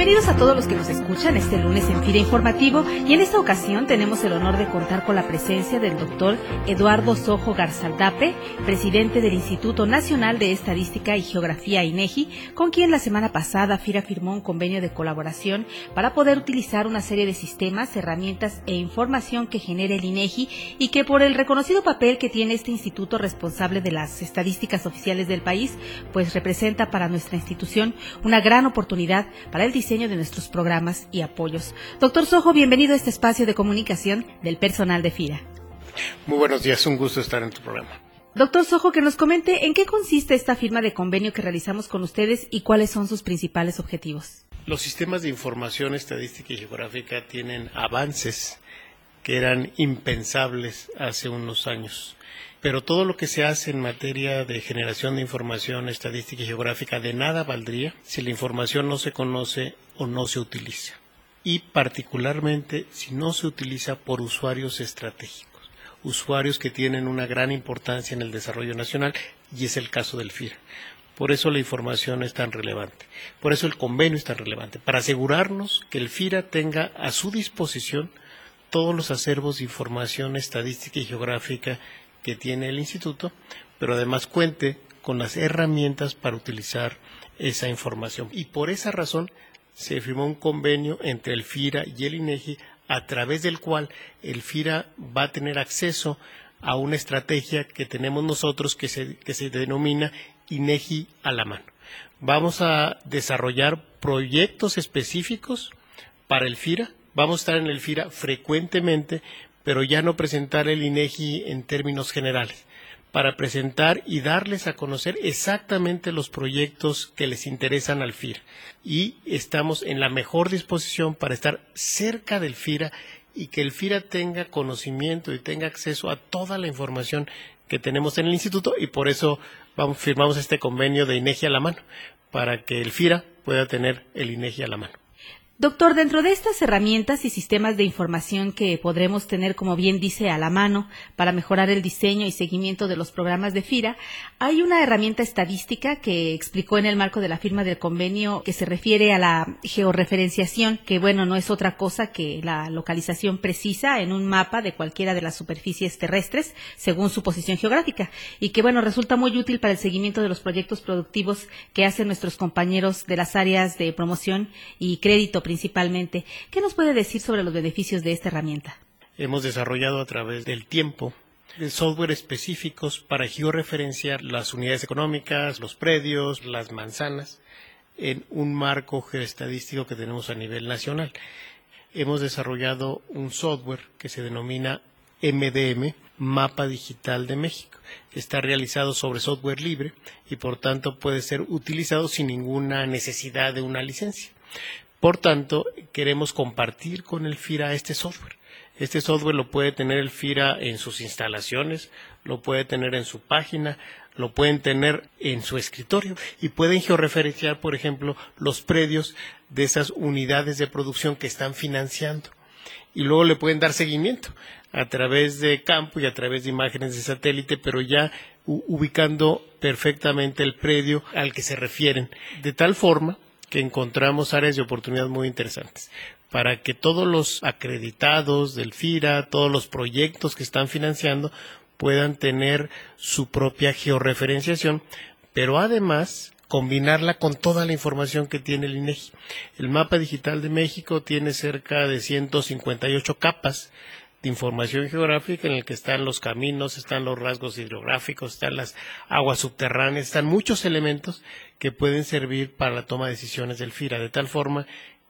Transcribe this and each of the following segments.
Bienvenidos a todos los que nos escuchan este lunes en FIRA Informativo y en esta ocasión tenemos el honor de contar con la presencia del doctor Eduardo Sojo Garzaldape, presidente del Instituto Nacional de Estadística y Geografía INEGI, con quien la semana pasada FIRA firmó un convenio de colaboración para poder utilizar una serie de sistemas, herramientas e información que genere el INEGI y que por el reconocido papel que tiene este instituto responsable de las estadísticas oficiales del país, pues representa para nuestra institución una gran oportunidad para el diseño de nuestros programas y apoyos. Doctor Sojo, bienvenido a este espacio de comunicación del personal de FIRA. Muy buenos días, un gusto estar en tu programa. Doctor Sojo, que nos comente en qué consiste esta firma de convenio que realizamos con ustedes y cuáles son sus principales objetivos. Los sistemas de información estadística y geográfica tienen avances que eran impensables hace unos años pero todo lo que se hace en materia de generación de información estadística y geográfica de nada valdría si la información no se conoce o no se utiliza. Y particularmente si no se utiliza por usuarios estratégicos, usuarios que tienen una gran importancia en el desarrollo nacional y es el caso del FIRA. Por eso la información es tan relevante. Por eso el convenio es tan relevante. Para asegurarnos que el FIRA tenga a su disposición todos los acervos de información estadística y geográfica que tiene el instituto, pero además cuente con las herramientas para utilizar esa información. Y por esa razón se firmó un convenio entre el FIRA y el INEGI a través del cual el FIRA va a tener acceso a una estrategia que tenemos nosotros que se, que se denomina INEGI a la mano. Vamos a desarrollar proyectos específicos para el FIRA. Vamos a estar en el FIRA frecuentemente pero ya no presentar el INEGI en términos generales, para presentar y darles a conocer exactamente los proyectos que les interesan al FIRA. Y estamos en la mejor disposición para estar cerca del FIRA y que el FIRA tenga conocimiento y tenga acceso a toda la información que tenemos en el instituto y por eso firmamos este convenio de INEGI a la mano, para que el FIRA pueda tener el INEGI a la mano. Doctor, dentro de estas herramientas y sistemas de información que podremos tener, como bien dice, a la mano para mejorar el diseño y seguimiento de los programas de FIRA, hay una herramienta estadística que explicó en el marco de la firma del convenio que se refiere a la georreferenciación, que bueno, no es otra cosa que la localización precisa en un mapa de cualquiera de las superficies terrestres según su posición geográfica y que bueno, resulta muy útil para el seguimiento de los proyectos productivos que hacen nuestros compañeros de las áreas de promoción y crédito principalmente. ¿Qué nos puede decir sobre los beneficios de esta herramienta? Hemos desarrollado a través del tiempo software específicos para georreferenciar las unidades económicas, los predios, las manzanas, en un marco geoestadístico que tenemos a nivel nacional. Hemos desarrollado un software que se denomina MDM, Mapa Digital de México. Está realizado sobre software libre y por tanto puede ser utilizado sin ninguna necesidad de una licencia. Por tanto, queremos compartir con el FIRA este software. Este software lo puede tener el FIRA en sus instalaciones, lo puede tener en su página, lo pueden tener en su escritorio y pueden georreferenciar, por ejemplo, los predios de esas unidades de producción que están financiando. Y luego le pueden dar seguimiento a través de campo y a través de imágenes de satélite, pero ya ubicando perfectamente el predio al que se refieren. De tal forma que encontramos áreas de oportunidad muy interesantes para que todos los acreditados del FIRA, todos los proyectos que están financiando puedan tener su propia georreferenciación, pero además combinarla con toda la información que tiene el INEGI. El mapa digital de México tiene cerca de 158 capas de información geográfica en el que están los caminos, están los rasgos hidrográficos, están las aguas subterráneas, están muchos elementos que pueden servir para la toma de decisiones del FIRA, de tal forma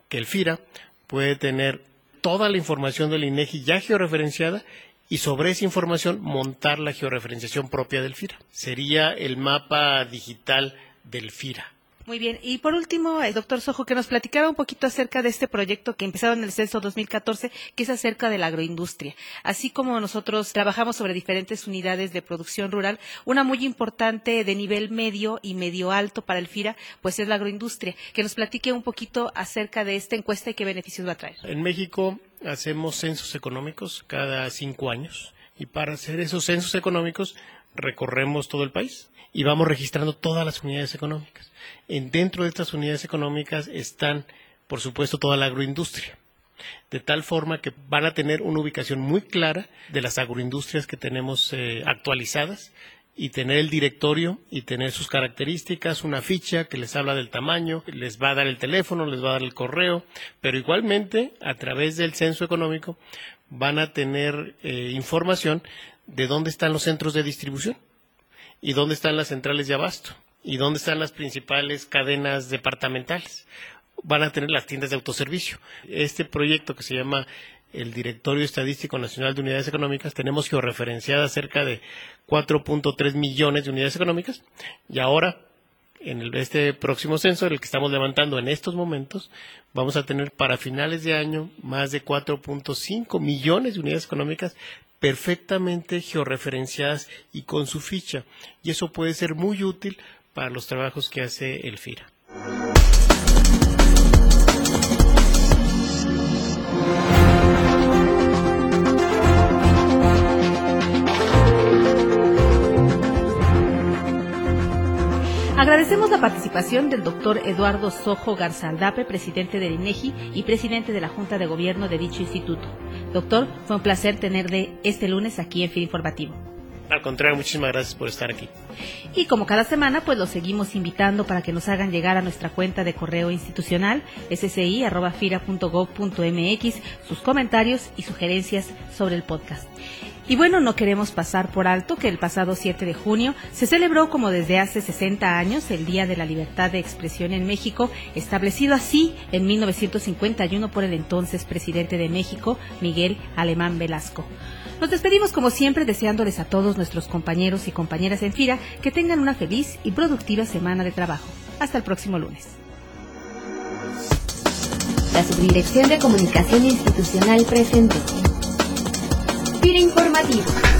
que el FIRA puede tener toda la información del INEGI ya georreferenciada y sobre esa información montar la georreferenciación propia del FIRA. Sería el mapa digital del FIRA. Muy bien. Y por último, el doctor Sojo, que nos platicara un poquito acerca de este proyecto que empezado en el censo 2014, que es acerca de la agroindustria. Así como nosotros trabajamos sobre diferentes unidades de producción rural, una muy importante de nivel medio y medio alto para el FIRA, pues es la agroindustria. Que nos platique un poquito acerca de esta encuesta y qué beneficios va a traer. En México hacemos censos económicos cada cinco años. Y para hacer esos censos económicos recorremos todo el país y vamos registrando todas las unidades económicas. En, dentro de estas unidades económicas están, por supuesto, toda la agroindustria, de tal forma que van a tener una ubicación muy clara de las agroindustrias que tenemos eh, actualizadas y tener el directorio y tener sus características, una ficha que les habla del tamaño, les va a dar el teléfono, les va a dar el correo, pero igualmente a través del censo económico van a tener eh, información de dónde están los centros de distribución y dónde están las centrales de abasto y dónde están las principales cadenas departamentales. Van a tener las tiendas de autoservicio. Este proyecto que se llama el Directorio Estadístico Nacional de Unidades Económicas, tenemos georreferenciadas cerca de 4.3 millones de unidades económicas y ahora en este próximo censo, el que estamos levantando en estos momentos, vamos a tener para finales de año más de 4.5 millones de unidades económicas perfectamente georreferenciadas y con su ficha. Y eso puede ser muy útil para los trabajos que hace el FIRA. Agradecemos la participación del doctor Eduardo Sojo Garzaldape, presidente del INEGI y presidente de la Junta de Gobierno de dicho instituto. Doctor, fue un placer tenerle este lunes aquí en Fin Informativo. Al contrario, muchísimas gracias por estar aquí. Y como cada semana, pues los seguimos invitando para que nos hagan llegar a nuestra cuenta de correo institucional sci.fira.gov.mx sus comentarios y sugerencias sobre el podcast. Y bueno, no queremos pasar por alto que el pasado 7 de junio se celebró como desde hace 60 años el Día de la Libertad de Expresión en México, establecido así en 1951 por el entonces presidente de México, Miguel Alemán Velasco. Nos despedimos como siempre deseándoles a todos nuestros compañeros y compañeras en FIRA que tengan una feliz y productiva semana de trabajo. Hasta el próximo lunes. La Subdirección de Comunicación Institucional Informativo.